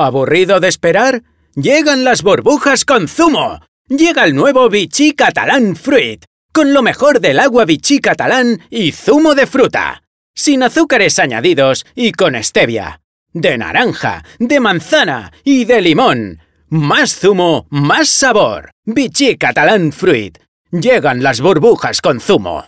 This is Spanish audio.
¿Aburrido de esperar? Llegan las burbujas con zumo. Llega el nuevo Vichy Catalán Fruit, con lo mejor del agua Vichy Catalán y zumo de fruta. Sin azúcares añadidos y con stevia. De naranja, de manzana y de limón. Más zumo, más sabor. Vichy Catalán Fruit. Llegan las burbujas con zumo.